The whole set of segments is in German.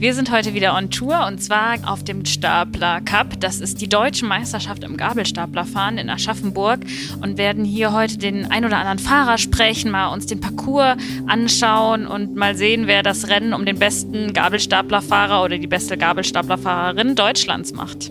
Wir sind heute wieder on Tour und zwar auf dem Stapler Cup. Das ist die deutsche Meisterschaft im Gabelstaplerfahren in Aschaffenburg und werden hier heute den ein oder anderen Fahrer sprechen, mal uns den Parcours anschauen und mal sehen, wer das Rennen um den besten Gabelstaplerfahrer oder die beste Gabelstaplerfahrerin Deutschlands macht.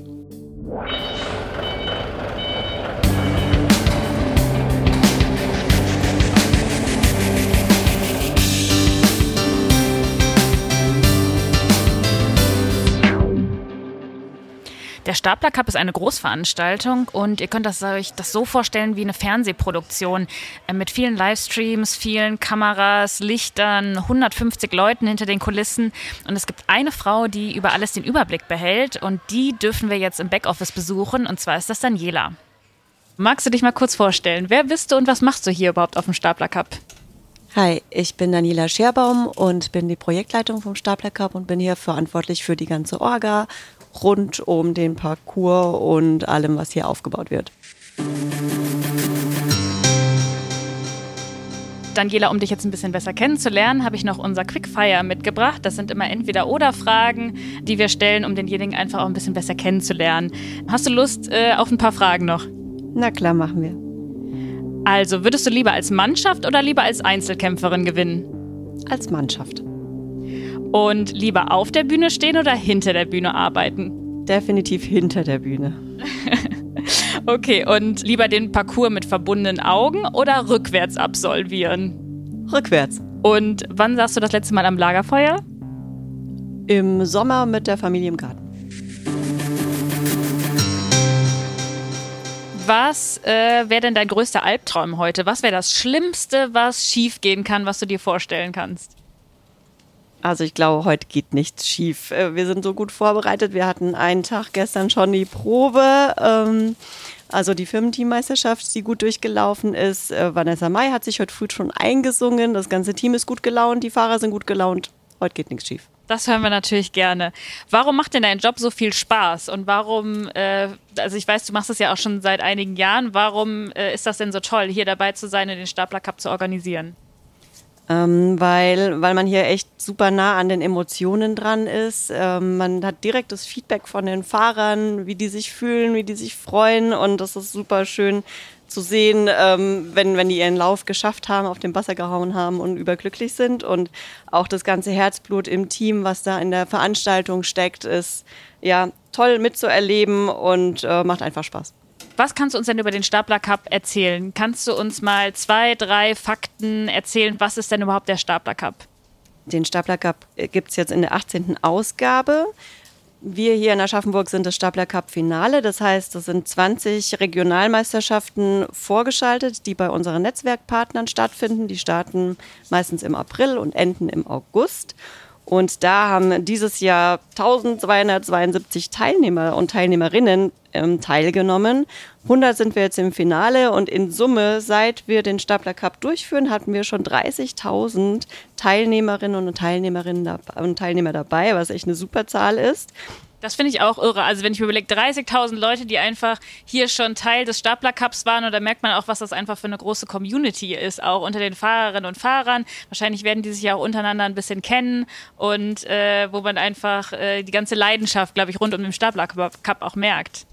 Der Stapler Cup ist eine Großveranstaltung und ihr könnt das, euch das so vorstellen wie eine Fernsehproduktion äh, mit vielen Livestreams, vielen Kameras, Lichtern, 150 Leuten hinter den Kulissen. Und es gibt eine Frau, die über alles den Überblick behält und die dürfen wir jetzt im Backoffice besuchen und zwar ist das Daniela. Magst du dich mal kurz vorstellen? Wer bist du und was machst du hier überhaupt auf dem Stapler Cup? Hi, ich bin Daniela Scherbaum und bin die Projektleitung vom Stapler Cup und bin hier verantwortlich für die ganze Orga rund um den Parcours und allem, was hier aufgebaut wird. Daniela, um dich jetzt ein bisschen besser kennenzulernen, habe ich noch unser Quickfire mitgebracht. Das sind immer entweder oder Fragen, die wir stellen, um denjenigen einfach auch ein bisschen besser kennenzulernen. Hast du Lust äh, auf ein paar Fragen noch? Na klar, machen wir. Also, würdest du lieber als Mannschaft oder lieber als Einzelkämpferin gewinnen? Als Mannschaft. Und lieber auf der Bühne stehen oder hinter der Bühne arbeiten? Definitiv hinter der Bühne. okay, und lieber den Parcours mit verbundenen Augen oder rückwärts absolvieren? Rückwärts. Und wann saßt du das letzte Mal am Lagerfeuer? Im Sommer mit der Familie im Garten. Was äh, wäre denn dein größter Albtraum heute? Was wäre das Schlimmste, was schiefgehen kann, was du dir vorstellen kannst? Also ich glaube, heute geht nichts schief. Äh, wir sind so gut vorbereitet. Wir hatten einen Tag gestern schon die Probe. Ähm, also die Firmenteammeisterschaft, die gut durchgelaufen ist. Äh, Vanessa May hat sich heute früh schon eingesungen. Das ganze Team ist gut gelaunt, die Fahrer sind gut gelaunt. Heute geht nichts schief. Das hören wir natürlich gerne. Warum macht denn dein Job so viel Spaß? Und warum, äh, also ich weiß, du machst das ja auch schon seit einigen Jahren, warum äh, ist das denn so toll, hier dabei zu sein und den Stapler Cup zu organisieren? Ähm, weil, weil man hier echt super nah an den Emotionen dran ist. Ähm, man hat direkt das Feedback von den Fahrern, wie die sich fühlen, wie die sich freuen und das ist super schön zu sehen, ähm, wenn, wenn die ihren Lauf geschafft haben, auf den Wasser gehauen haben und überglücklich sind. Und auch das ganze Herzblut im Team, was da in der Veranstaltung steckt, ist ja toll mitzuerleben und äh, macht einfach Spaß. Was kannst du uns denn über den Stapler Cup erzählen? Kannst du uns mal zwei, drei Fakten erzählen? Was ist denn überhaupt der Stapler Cup? Den Stapler Cup äh, gibt es jetzt in der 18. Ausgabe. Wir hier in Aschaffenburg sind das Stapler Cup Finale. Das heißt, es sind 20 Regionalmeisterschaften vorgeschaltet, die bei unseren Netzwerkpartnern stattfinden. Die starten meistens im April und enden im August. Und da haben dieses Jahr 1272 Teilnehmer und Teilnehmerinnen ähm, teilgenommen. 100 sind wir jetzt im Finale und in Summe, seit wir den Stapler Cup durchführen, hatten wir schon 30.000 Teilnehmerinnen und Teilnehmerinnen und Teilnehmer dabei, was echt eine super Zahl ist. Das finde ich auch irre. Also wenn ich mir überlege, 30.000 Leute, die einfach hier schon Teil des Stapler Cups waren, und da merkt man auch, was das einfach für eine große Community ist, auch unter den Fahrerinnen und Fahrern. Wahrscheinlich werden die sich ja auch untereinander ein bisschen kennen und äh, wo man einfach äh, die ganze Leidenschaft, glaube ich, rund um den Stapler Cup auch merkt.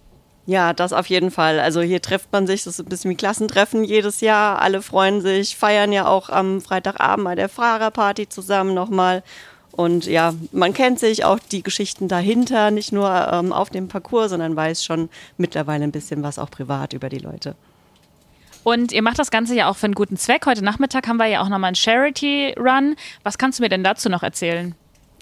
Ja, das auf jeden Fall. Also hier trifft man sich, das ist ein bisschen wie Klassentreffen jedes Jahr. Alle freuen sich, feiern ja auch am Freitagabend bei der Fahrerparty zusammen nochmal. Und ja, man kennt sich auch die Geschichten dahinter, nicht nur ähm, auf dem Parcours, sondern weiß schon mittlerweile ein bisschen was auch privat über die Leute. Und ihr macht das Ganze ja auch für einen guten Zweck. Heute Nachmittag haben wir ja auch nochmal einen Charity-Run. Was kannst du mir denn dazu noch erzählen?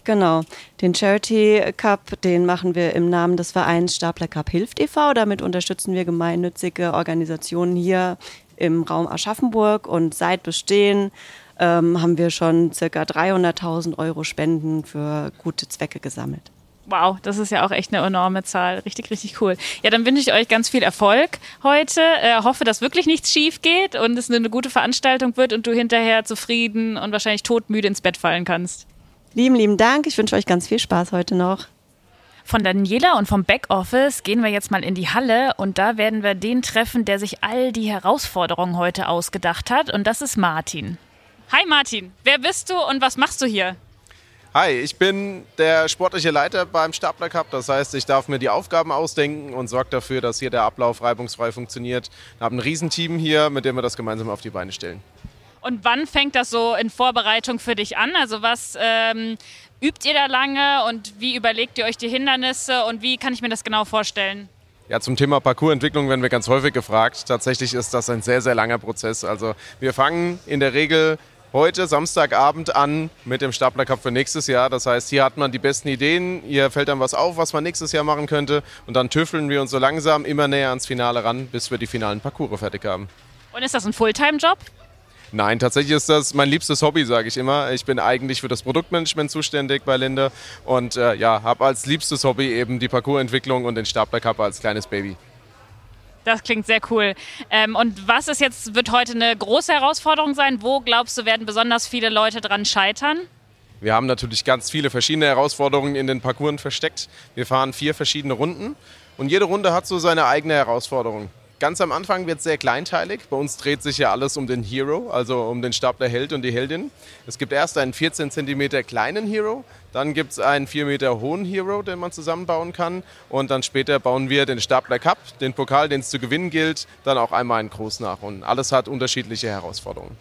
Genau, den Charity Cup, den machen wir im Namen des Vereins Stapler Cup Hilft e.V. Damit unterstützen wir gemeinnützige Organisationen hier im Raum Aschaffenburg und seit Bestehen ähm, haben wir schon circa 300.000 Euro Spenden für gute Zwecke gesammelt. Wow, das ist ja auch echt eine enorme Zahl. Richtig, richtig cool. Ja, dann wünsche ich euch ganz viel Erfolg heute. Äh, hoffe, dass wirklich nichts schief geht und es eine gute Veranstaltung wird und du hinterher zufrieden und wahrscheinlich todmüde ins Bett fallen kannst. Lieben, lieben Dank. Ich wünsche euch ganz viel Spaß heute noch. Von Daniela und vom Backoffice gehen wir jetzt mal in die Halle und da werden wir den treffen, der sich all die Herausforderungen heute ausgedacht hat und das ist Martin. Hi Martin, wer bist du und was machst du hier? Hi, ich bin der sportliche Leiter beim Stapler Cup. Das heißt, ich darf mir die Aufgaben ausdenken und sorge dafür, dass hier der Ablauf reibungsfrei funktioniert. Wir haben ein Riesenteam hier, mit dem wir das gemeinsam auf die Beine stellen. Und wann fängt das so in Vorbereitung für dich an? Also was ähm, übt ihr da lange und wie überlegt ihr euch die Hindernisse und wie kann ich mir das genau vorstellen? Ja, zum Thema Parcoursentwicklung werden wir ganz häufig gefragt. Tatsächlich ist das ein sehr, sehr langer Prozess. Also wir fangen in der Regel heute Samstagabend an mit dem Stapler Cup für nächstes Jahr. Das heißt, hier hat man die besten Ideen, hier fällt dann was auf, was man nächstes Jahr machen könnte und dann tüffeln wir uns so langsam immer näher ans Finale ran, bis wir die finalen Parcours fertig haben. Und ist das ein Fulltime-Job? Nein, tatsächlich ist das mein liebstes Hobby, sage ich immer. Ich bin eigentlich für das Produktmanagement zuständig bei Linde und äh, ja, habe als liebstes Hobby eben die Parcoursentwicklung und den Stapler Cup als kleines Baby. Das klingt sehr cool. Ähm, und was ist jetzt, wird heute eine große Herausforderung sein? Wo glaubst du, werden besonders viele Leute dran scheitern? Wir haben natürlich ganz viele verschiedene Herausforderungen in den Parcours versteckt. Wir fahren vier verschiedene Runden und jede Runde hat so seine eigene Herausforderung. Ganz am Anfang wird es sehr kleinteilig. Bei uns dreht sich ja alles um den Hero, also um den Stapler Held und die Heldin. Es gibt erst einen 14 cm kleinen Hero, dann gibt es einen 4 Meter hohen Hero, den man zusammenbauen kann. Und dann später bauen wir den Stapler Cup, den Pokal, den es zu gewinnen gilt, dann auch einmal einen Groß nach. Und alles hat unterschiedliche Herausforderungen.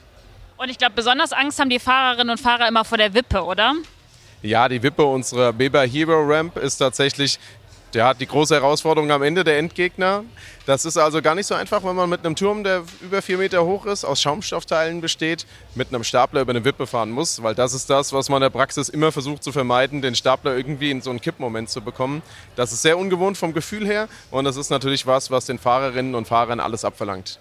Und ich glaube, besonders Angst haben die Fahrerinnen und Fahrer immer vor der Wippe, oder? Ja, die Wippe unserer Weber Hero Ramp ist tatsächlich der hat die große Herausforderung am Ende, der Endgegner. Das ist also gar nicht so einfach, wenn man mit einem Turm, der über vier Meter hoch ist, aus Schaumstoffteilen besteht, mit einem Stapler über eine Wippe fahren muss, weil das ist das, was man in der Praxis immer versucht zu vermeiden, den Stapler irgendwie in so einen Kippmoment zu bekommen. Das ist sehr ungewohnt vom Gefühl her und das ist natürlich was, was den Fahrerinnen und Fahrern alles abverlangt.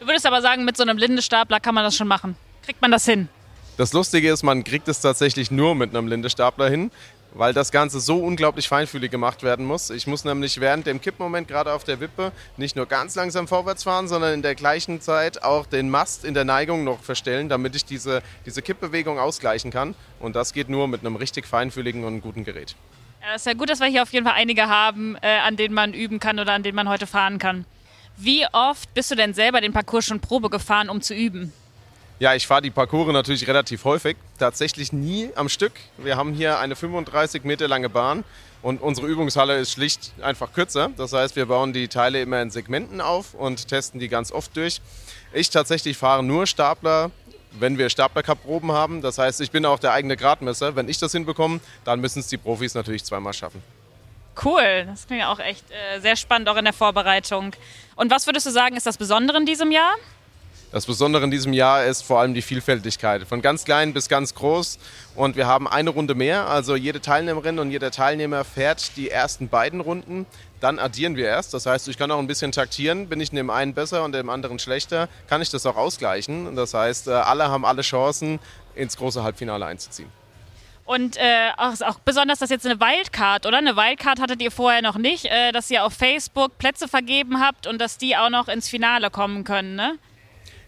Du würdest aber sagen, mit so einem Lindestapler kann man das schon machen. Kriegt man das hin? Das Lustige ist, man kriegt es tatsächlich nur mit einem Lindestapler hin weil das Ganze so unglaublich feinfühlig gemacht werden muss. Ich muss nämlich während dem Kippmoment gerade auf der Wippe nicht nur ganz langsam vorwärts fahren, sondern in der gleichen Zeit auch den Mast in der Neigung noch verstellen, damit ich diese, diese Kippbewegung ausgleichen kann. Und das geht nur mit einem richtig feinfühligen und guten Gerät. Ja, ist ja gut, dass wir hier auf jeden Fall einige haben, äh, an denen man üben kann oder an denen man heute fahren kann. Wie oft bist du denn selber den Parcours schon Probe gefahren, um zu üben? Ja, ich fahre die Parcours natürlich relativ häufig, tatsächlich nie am Stück. Wir haben hier eine 35 Meter lange Bahn und unsere Übungshalle ist schlicht einfach kürzer. Das heißt, wir bauen die Teile immer in Segmenten auf und testen die ganz oft durch. Ich tatsächlich fahre nur Stapler, wenn wir Stapler-Cup-Proben haben. Das heißt, ich bin auch der eigene Gradmesser. Wenn ich das hinbekomme, dann müssen es die Profis natürlich zweimal schaffen. Cool, das klingt ja auch echt äh, sehr spannend, auch in der Vorbereitung. Und was würdest du sagen, ist das Besondere in diesem Jahr? Das Besondere in diesem Jahr ist vor allem die Vielfältigkeit. Von ganz klein bis ganz groß. Und wir haben eine Runde mehr. Also jede Teilnehmerin und jeder Teilnehmer fährt die ersten beiden Runden. Dann addieren wir erst. Das heißt, ich kann auch ein bisschen taktieren. Bin ich in dem einen besser und dem anderen schlechter, kann ich das auch ausgleichen. Das heißt, äh, alle haben alle Chancen, ins große Halbfinale einzuziehen. Und äh, auch, auch, besonders das jetzt eine Wildcard, oder? Eine Wildcard hattet ihr vorher noch nicht, äh, dass ihr auf Facebook Plätze vergeben habt und dass die auch noch ins Finale kommen können, ne?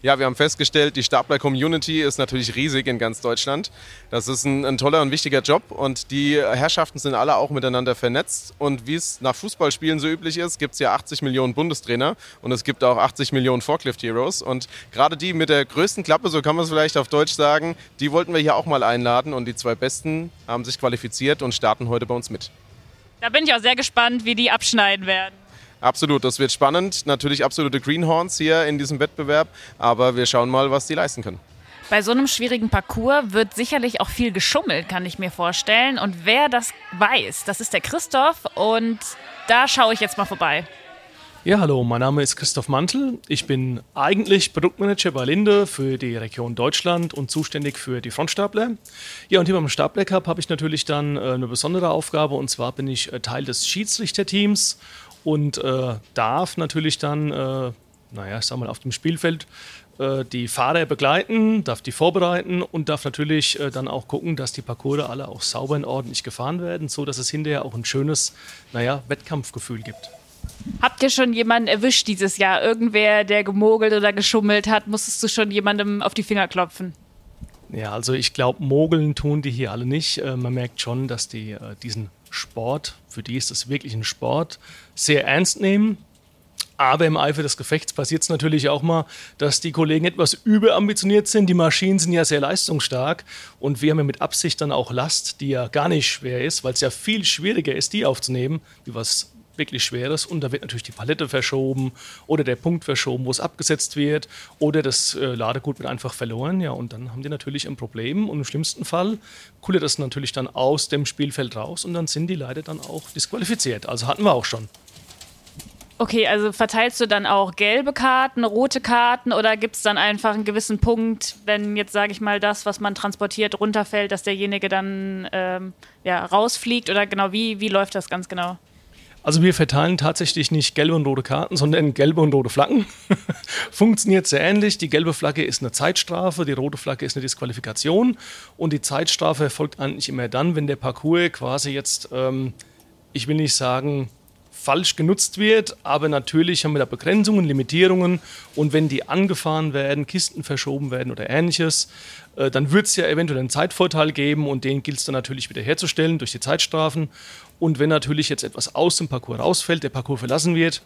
Ja, wir haben festgestellt, die Stapler-Community ist natürlich riesig in ganz Deutschland. Das ist ein, ein, toller und wichtiger Job und die Herrschaften sind alle auch miteinander vernetzt. Und wie es nach Fußballspielen so üblich ist, gibt es ja 80 Millionen Bundestrainer und es gibt auch 80 Millionen Forklift-Heroes. Und gerade die mit der größten Klappe, so kann man es vielleicht auf Deutsch sagen, die wollten wir hier auch mal einladen und die zwei Besten haben sich qualifiziert und starten heute bei uns mit. Da bin ich auch sehr gespannt, wie die abschneiden werden. Absolut, das wird spannend. Natürlich absolute Greenhorns hier in diesem Wettbewerb, aber wir schauen mal, was die leisten können. Bei so einem schwierigen Parcours wird sicherlich auch viel geschummelt, kann ich mir vorstellen. Und wer das weiß, das ist der Christoph und da schaue ich jetzt mal vorbei. Ja, hallo, mein Name ist Christoph Mantel. Ich bin eigentlich Produktmanager bei Linde für die Region Deutschland und zuständig für die Frontstapler. Ja, und hier beim Stapler Cup habe ich natürlich dann äh, eine besondere Aufgabe und zwar bin ich äh, Teil des Schiedsrichterteams und äh, darf natürlich dann, äh, naja, ich sag mal, auf dem Spielfeld äh, die Fahrer begleiten, darf die vorbereiten und darf natürlich äh, dann auch gucken, dass die Parcours alle auch sauber und ordentlich gefahren werden, so dass es hinterher auch ein schönes, naja, Wettkampfgefühl gibt. Habt ihr schon jemanden erwischt dieses Jahr? Irgendwer, der gemogelt oder geschummelt hat? Musstest du schon jemandem auf die Finger klopfen? Ja, also ich glaube, mogeln tun die hier alle nicht. Äh, man merkt schon, dass die diesen Sport, für die ist das wirklich ein Sport, sehr ernst nehmen. Aber im Eifer des Gefechts passiert es natürlich auch mal, dass die Kollegen etwas überambitioniert sind. Die Maschinen sind ja sehr leistungsstark und wir haben ja mit Absicht dann auch Last, die ja gar nicht schwer ist, weil es ja viel schwieriger ist, die aufzunehmen, wie was wirklich Schweres und da wird natürlich die Palette verschoben oder der Punkt verschoben, wo es abgesetzt wird oder das äh, Ladegut wird einfach verloren. Ja, und dann haben die natürlich ein Problem und im schlimmsten Fall kullert das natürlich dann aus dem Spielfeld raus und dann sind die leider dann auch disqualifiziert. Also hatten wir auch schon. Okay, also verteilst du dann auch gelbe Karten, rote Karten oder gibt es dann einfach einen gewissen Punkt, wenn jetzt, sage ich mal, das, was man transportiert, runterfällt, dass derjenige dann ähm, ja, rausfliegt oder genau, wie, wie läuft das ganz genau? Also wir verteilen tatsächlich nicht gelbe und rote Karten, sondern gelbe und rote Flaggen. Funktioniert sehr ähnlich. Die gelbe Flagge ist eine Zeitstrafe, die rote Flagge ist eine Disqualifikation und die Zeitstrafe erfolgt eigentlich immer dann, wenn der Parcours quasi jetzt, ähm, ich will nicht sagen, falsch genutzt wird, aber natürlich haben wir da Begrenzungen, Limitierungen und wenn die angefahren werden, Kisten verschoben werden oder ähnliches, äh, dann wird es ja eventuell einen Zeitvorteil geben und den gilt es dann natürlich wieder herzustellen durch die Zeitstrafen. Und wenn natürlich jetzt etwas aus dem Parcours rausfällt, der Parcours verlassen wird,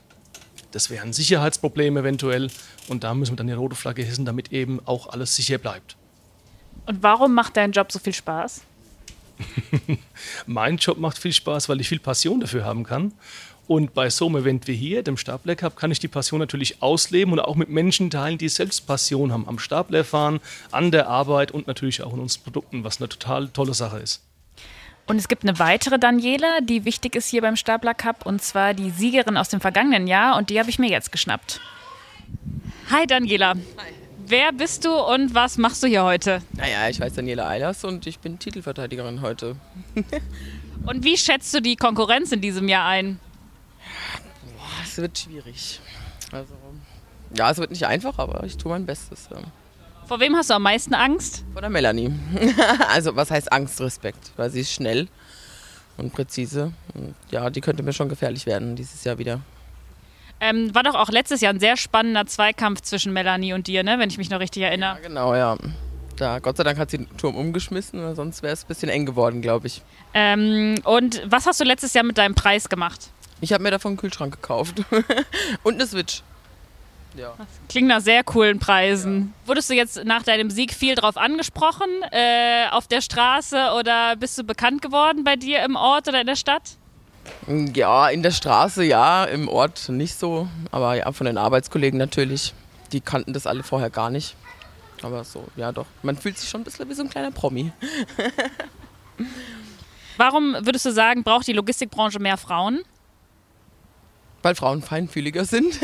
das wäre ein Sicherheitsproblem eventuell und da müssen wir dann die rote Flagge hissen, damit eben auch alles sicher bleibt. Und warum macht dein Job so viel Spaß? mein Job macht viel Spaß, weil ich viel Passion dafür haben kann und bei so einem Event wie hier, dem Stapler Cup, kann ich die Passion natürlich ausleben und auch mit Menschen teilen, die selbst Passion haben am Stapler fahren, an der Arbeit und natürlich auch in unseren Produkten, was eine total tolle Sache ist. Und es gibt eine weitere Daniela, die wichtig ist hier beim Stapler Cup, und zwar die Siegerin aus dem vergangenen Jahr, und die habe ich mir jetzt geschnappt. Hi Daniela. Hi. Wer bist du und was machst du hier heute? Naja, ich heiße Daniela Eilers und ich bin Titelverteidigerin heute. und wie schätzt du die Konkurrenz in diesem Jahr ein? Es wird schwierig. Also, ja, es wird nicht einfach, aber ich tue mein Bestes. Ja. Vor wem hast du am meisten Angst? Vor der Melanie. also, was heißt Angst? Respekt, weil sie ist schnell und präzise. Und ja, die könnte mir schon gefährlich werden dieses Jahr wieder. Ähm, war doch auch letztes Jahr ein sehr spannender Zweikampf zwischen Melanie und dir, ne? wenn ich mich noch richtig erinnere. Ja, genau, ja. Da, Gott sei Dank hat sie den Turm umgeschmissen, sonst wäre es ein bisschen eng geworden, glaube ich. Ähm, und was hast du letztes Jahr mit deinem Preis gemacht? Ich habe mir davon einen Kühlschrank gekauft. und eine Switch. Ja. klingt nach sehr coolen Preisen. Ja. Wurdest du jetzt nach deinem Sieg viel drauf angesprochen äh, auf der Straße oder bist du bekannt geworden bei dir im Ort oder in der Stadt? Ja, in der Straße ja, im Ort nicht so. Aber ja, von den Arbeitskollegen natürlich. Die kannten das alle vorher gar nicht. Aber so, ja doch. Man fühlt sich schon ein bisschen wie so ein kleiner Promi. Warum würdest du sagen, braucht die Logistikbranche mehr Frauen? Weil Frauen feinfühliger sind.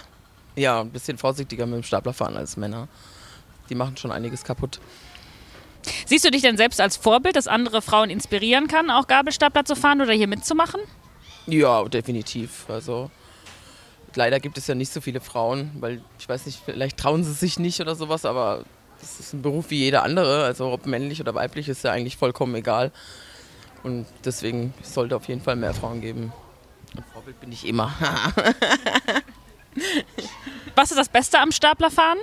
ja, ein bisschen vorsichtiger mit dem Staplerfahren als Männer. Die machen schon einiges kaputt. Siehst du dich denn selbst als Vorbild, das andere Frauen inspirieren kann, auch Gabelstapler zu fahren oder hier mitzumachen? Ja, definitiv. Also leider gibt es ja nicht so viele Frauen, weil ich weiß nicht, vielleicht trauen sie sich nicht oder sowas, aber das ist ein Beruf wie jeder andere. Also ob männlich oder weiblich ist ja eigentlich vollkommen egal. Und deswegen sollte auf jeden Fall mehr Frauen geben. Ein Vorbild bin ich immer. Was ist das Beste am Staplerfahren?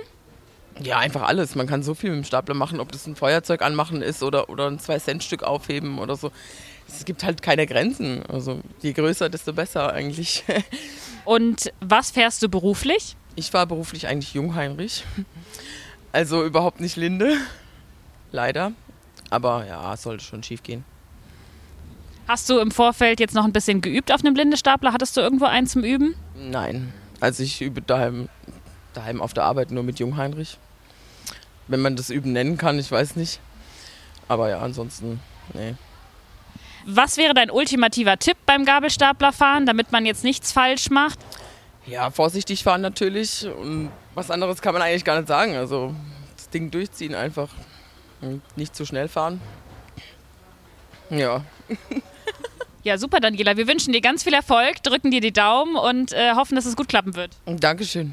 Ja, einfach alles. Man kann so viel mit dem Stapler machen, ob das ein Feuerzeug anmachen ist oder, oder ein 2-Cent-Stück aufheben oder so. Es gibt halt keine Grenzen. Also je größer, desto besser eigentlich. Und was fährst du beruflich? Ich fahre beruflich eigentlich Jungheinrich. Also überhaupt nicht Linde. Leider. Aber ja, es sollte schon schief gehen. Hast du im Vorfeld jetzt noch ein bisschen geübt auf einem Blindestapler? Hattest du irgendwo einen zum Üben? Nein. Also ich übe daheim, daheim auf der Arbeit nur mit Jungheinrich. Wenn man das Üben nennen kann, ich weiß nicht. Aber ja, ansonsten, nee. Was wäre dein ultimativer Tipp beim Gabelstaplerfahren, damit man jetzt nichts falsch macht? Ja, vorsichtig fahren natürlich. Und was anderes kann man eigentlich gar nicht sagen. Also das Ding durchziehen einfach. Und nicht zu schnell fahren. Ja. Ja, super, Daniela. Wir wünschen dir ganz viel Erfolg, drücken dir die Daumen und äh, hoffen, dass es gut klappen wird. Dankeschön.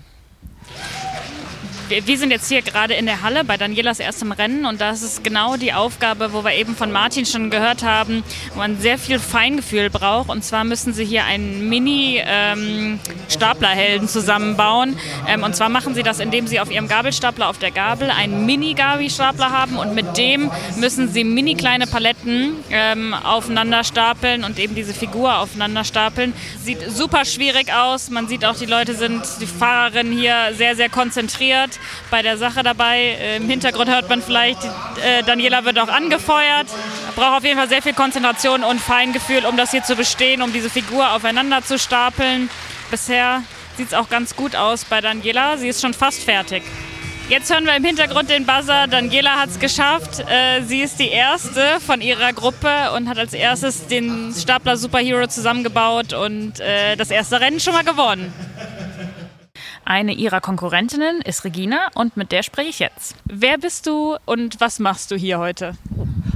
Wir, sind jetzt hier gerade in der Halle bei Danielas erstem Rennen und das ist genau die Aufgabe, wo wir eben von Martin schon gehört haben, wo man sehr viel Feingefühl braucht. Und zwar müssen sie hier einen Mini-Staplerhelden ähm, zusammenbauen. Ähm, und zwar machen sie das, indem sie auf ihrem Gabelstapler auf der Gabel einen Mini-Gabi-Stapler haben und mit dem müssen sie mini kleine Paletten ähm, aufeinander stapeln und eben diese Figur aufeinander stapeln. Sieht super schwierig aus. Man sieht auch, die Leute sind, die Fahrerinnen hier sehr, sehr konzentriert bei der Sache dabei. Im Hintergrund hört man vielleicht, äh, Daniela wird auch angefeuert. Braucht auf jeden Fall sehr viel Konzentration und Feingefühl, um das hier zu bestehen, um diese Figur aufeinander zu stapeln. Bisher sieht es auch ganz gut aus bei Daniela. Sie ist schon fast fertig. Jetzt hören wir im Hintergrund den Buzzer. Daniela hat es geschafft. Äh, sie ist die erste von ihrer Gruppe und hat als erstes den Stapler Superhero zusammengebaut und äh, das erste Rennen schon mal gewonnen. Eine ihrer Konkurrentinnen ist Regina und mit der spreche ich jetzt. Wer bist du und was machst du hier heute?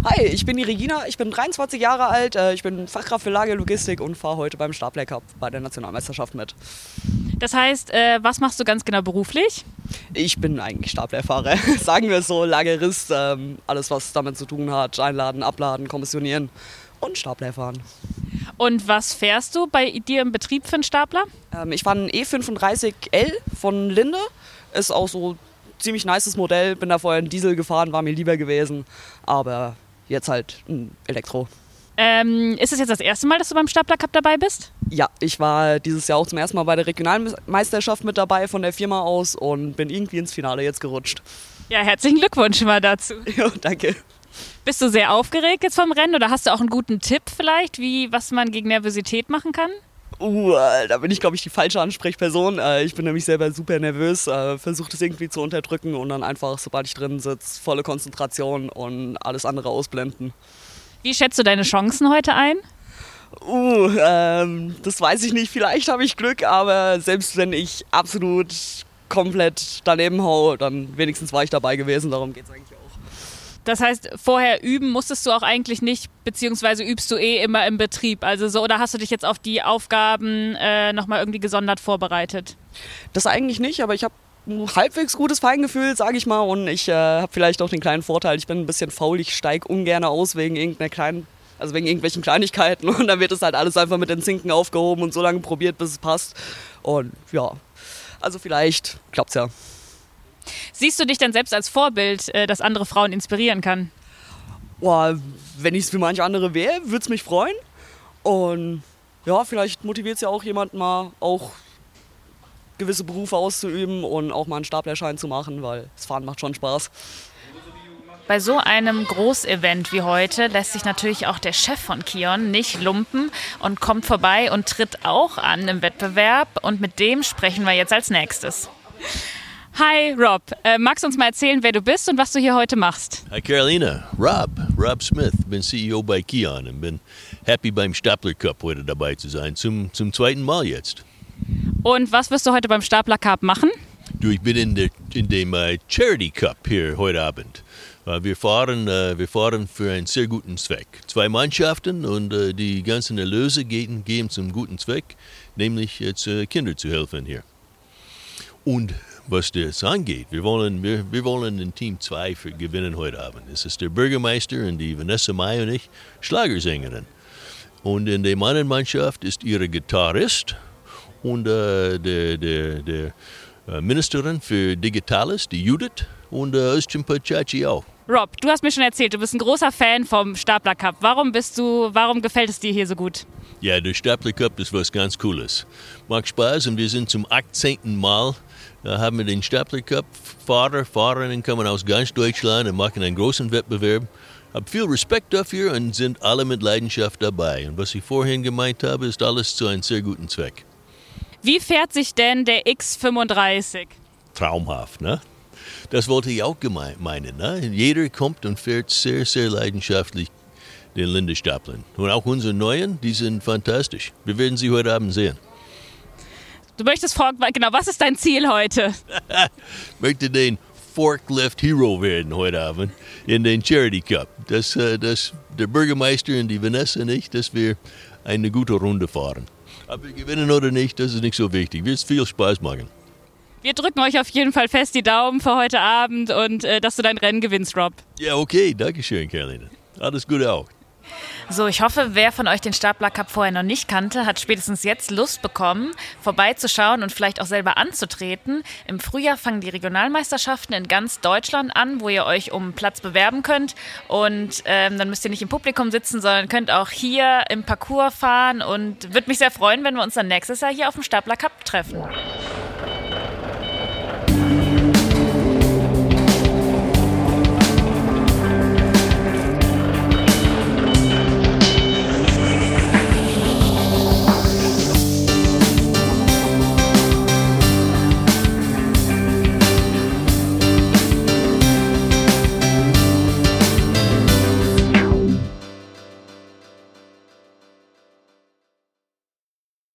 Hi, ich bin die Regina, ich bin 23 Jahre alt, äh, ich bin Fachkraft für Lagerlogistik und fahre heute beim Stapler Cup bei der Nationalmeisterschaft mit. Das heißt, äh, was machst du ganz genau beruflich? Ich bin eigentlich Staplerfahrer, sagen wir es so, Lagerist, ähm, alles was damit zu tun hat, einladen, abladen, kommissionieren und Stapler fahren. Und was fährst du bei dir im Betrieb für einen Stapler? Ähm, ich fahre einen E35L von Linde. Ist auch so ziemlich nices Modell. Bin da vorher einen Diesel gefahren, war mir lieber gewesen. Aber jetzt halt ein Elektro. Ähm, ist es jetzt das erste Mal, dass du beim Stapler Cup dabei bist? Ja, ich war dieses Jahr auch zum ersten Mal bei der Regionalmeisterschaft mit dabei von der Firma aus und bin irgendwie ins Finale jetzt gerutscht. Ja, herzlichen Glückwunsch mal dazu. Ja, danke. Bist du sehr aufgeregt jetzt vom Rennen oder hast du auch einen guten Tipp vielleicht, wie was man gegen Nervosität machen kann? Uh, da bin ich, glaube ich, die falsche Ansprechperson. Äh, ich bin nämlich selber super nervös, äh, versuche das irgendwie zu unterdrücken und dann einfach, sobald ich drin sitze, volle Konzentration und alles andere ausblenden. Wie schätzt du deine Chancen heute ein? Uh, ähm, das weiß ich nicht. Vielleicht habe ich Glück, aber selbst wenn ich absolut komplett daneben hau, dann wenigstens war ich dabei gewesen. Darum geht es eigentlich auch. Das heißt, vorher üben musstest du auch eigentlich nicht, beziehungsweise übst du eh immer im Betrieb. Also so, oder hast du dich jetzt auf die Aufgaben äh, nochmal irgendwie gesondert vorbereitet? Das eigentlich nicht, aber ich habe ein halbwegs gutes Feingefühl, sage ich mal. Und ich äh, habe vielleicht auch den kleinen Vorteil, ich bin ein bisschen faul, ich steige ungern aus wegen irgendeiner kleinen, also wegen irgendwelchen Kleinigkeiten. Und dann wird es halt alles einfach mit den Zinken aufgehoben und so lange probiert, bis es passt. Und ja, also vielleicht klappt es ja. Siehst du dich dann selbst als Vorbild, äh, das andere Frauen inspirieren kann? Boah, wenn ich es für manche andere wäre, würde es mich freuen. Und ja, vielleicht motiviert es ja auch jemand mal auch gewisse Berufe auszuüben und auch mal einen Staplerschein zu machen, weil das Fahren macht schon Spaß. Bei so einem Großevent wie heute lässt sich natürlich auch der Chef von Kion nicht lumpen und kommt vorbei und tritt auch an im Wettbewerb. Und mit dem sprechen wir jetzt als nächstes. Hi Rob, äh, magst du uns mal erzählen, wer du bist und was du hier heute machst? Hi Carolina, Rob, Rob Smith, bin CEO bei Kion und bin happy beim Stapler Cup heute dabei zu sein, zum, zum zweiten Mal jetzt. Und was wirst du heute beim Stapler Cup machen? Du, ich bin in, der, in dem uh, Charity Cup hier heute Abend. Uh, wir, fahren, uh, wir fahren für einen sehr guten Zweck. Zwei Mannschaften und die ganzen Erlöse gehen, gehen zum guten Zweck, nämlich jetzt Kinder zu helfen hier. Und was das angeht. Wir wollen, wir, wir wollen ein Team 2 gewinnen heute Abend. Es ist der Bürgermeister und die Vanessa May und ich, Schlagersängerin. Und in der anderen Mannschaft ist ihre Gitarrist und äh, der, der, der äh, Ministerin für Digitales, die Judith, und äh, Özcan Pachachi auch. Rob, du hast mir schon erzählt, du bist ein großer Fan vom Stapler Cup. Warum bist du, warum gefällt es dir hier so gut? Ja, der Stapler Cup ist was ganz Cooles. Macht Spaß und wir sind zum 18. Mal da haben wir den Stapler Cup. Fahrer, Fahrerinnen kommen aus ganz Deutschland und machen einen großen Wettbewerb. Hab viel Respekt dafür und sind alle mit Leidenschaft dabei. Und was ich vorhin gemeint habe, ist alles zu einem sehr guten Zweck. Wie fährt sich denn der X35? Traumhaft, ne? Das wollte ich auch meinen. Ne? Jeder kommt und fährt sehr, sehr leidenschaftlich den Lindestaplern. Und auch unsere neuen, die sind fantastisch. Wir werden sie heute Abend sehen. Du möchtest fragen, genau, was ist dein Ziel heute? ich möchte den Forklift Hero werden heute Abend in den Charity Cup. Dass, äh, dass der Bürgermeister und die Vanessa nicht, dass wir eine gute Runde fahren. Ob wir gewinnen oder nicht, das ist nicht so wichtig. Wird viel Spaß machen. Wir drücken euch auf jeden Fall fest die Daumen für heute Abend und äh, dass du dein Rennen gewinnst, Rob. Ja, okay, danke schön, Carolina. Alles Gute auch. So, ich hoffe, wer von euch den Stapler Cup vorher noch nicht kannte, hat spätestens jetzt Lust bekommen, vorbeizuschauen und vielleicht auch selber anzutreten. Im Frühjahr fangen die Regionalmeisterschaften in ganz Deutschland an, wo ihr euch um Platz bewerben könnt. Und ähm, dann müsst ihr nicht im Publikum sitzen, sondern könnt auch hier im Parcours fahren. Und würde mich sehr freuen, wenn wir uns dann nächstes Jahr hier auf dem Stapler Cup treffen.